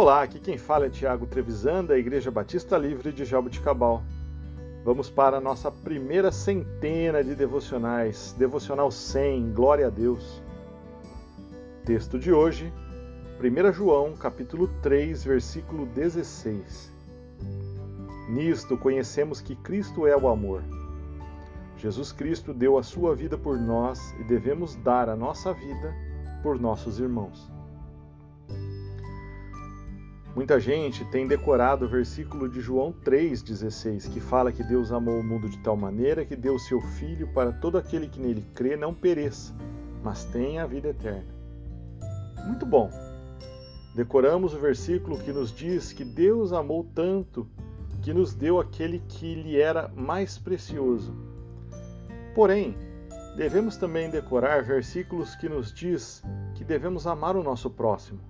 Olá, aqui quem fala é Tiago Trevisan, da Igreja Batista Livre de Jaboticabal. Vamos para a nossa primeira centena de devocionais, devocional 100, glória a Deus. Texto de hoje, 1 João, capítulo 3, versículo 16. Nisto conhecemos que Cristo é o amor. Jesus Cristo deu a sua vida por nós e devemos dar a nossa vida por nossos irmãos. Muita gente tem decorado o versículo de João 3,16, que fala que Deus amou o mundo de tal maneira que deu seu Filho para todo aquele que nele crê não pereça, mas tenha a vida eterna. Muito bom! Decoramos o versículo que nos diz que Deus amou tanto que nos deu aquele que lhe era mais precioso. Porém, devemos também decorar versículos que nos diz que devemos amar o nosso próximo.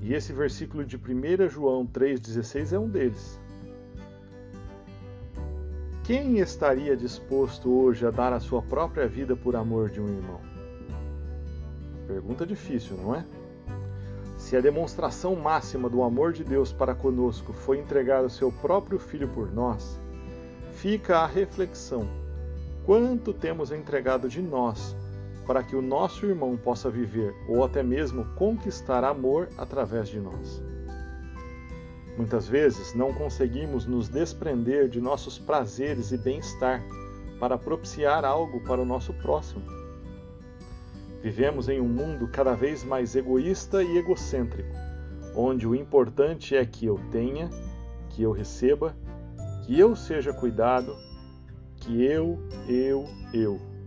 E esse versículo de 1 João 3,16 é um deles. Quem estaria disposto hoje a dar a sua própria vida por amor de um irmão? Pergunta difícil, não é? Se a demonstração máxima do amor de Deus para conosco foi entregar o seu próprio filho por nós, fica a reflexão: quanto temos entregado de nós para que o nosso irmão possa viver ou até mesmo conquistar amor através de nós. Muitas vezes não conseguimos nos desprender de nossos prazeres e bem-estar para propiciar algo para o nosso próximo. Vivemos em um mundo cada vez mais egoísta e egocêntrico, onde o importante é que eu tenha, que eu receba, que eu seja cuidado, que eu, eu, eu.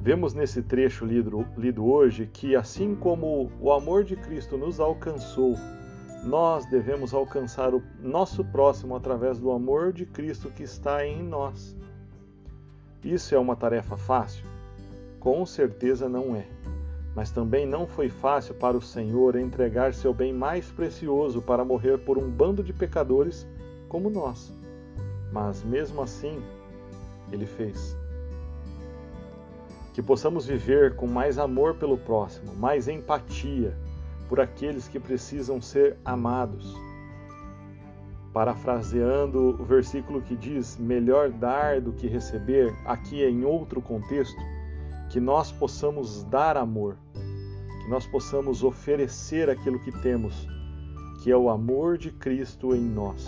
Vemos nesse trecho lido, lido hoje que, assim como o amor de Cristo nos alcançou, nós devemos alcançar o nosso próximo através do amor de Cristo que está em nós. Isso é uma tarefa fácil? Com certeza não é. Mas também não foi fácil para o Senhor entregar seu bem mais precioso para morrer por um bando de pecadores como nós. Mas mesmo assim, ele fez que possamos viver com mais amor pelo próximo, mais empatia por aqueles que precisam ser amados. Parafraseando o versículo que diz: melhor dar do que receber, aqui é em outro contexto, que nós possamos dar amor, que nós possamos oferecer aquilo que temos, que é o amor de Cristo em nós.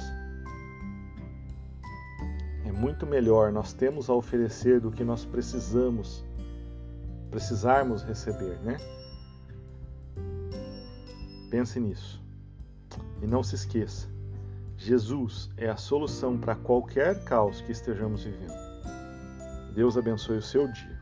É muito melhor nós temos a oferecer do que nós precisamos precisarmos receber, né? Pense nisso. E não se esqueça: Jesus é a solução para qualquer caos que estejamos vivendo. Deus abençoe o seu dia.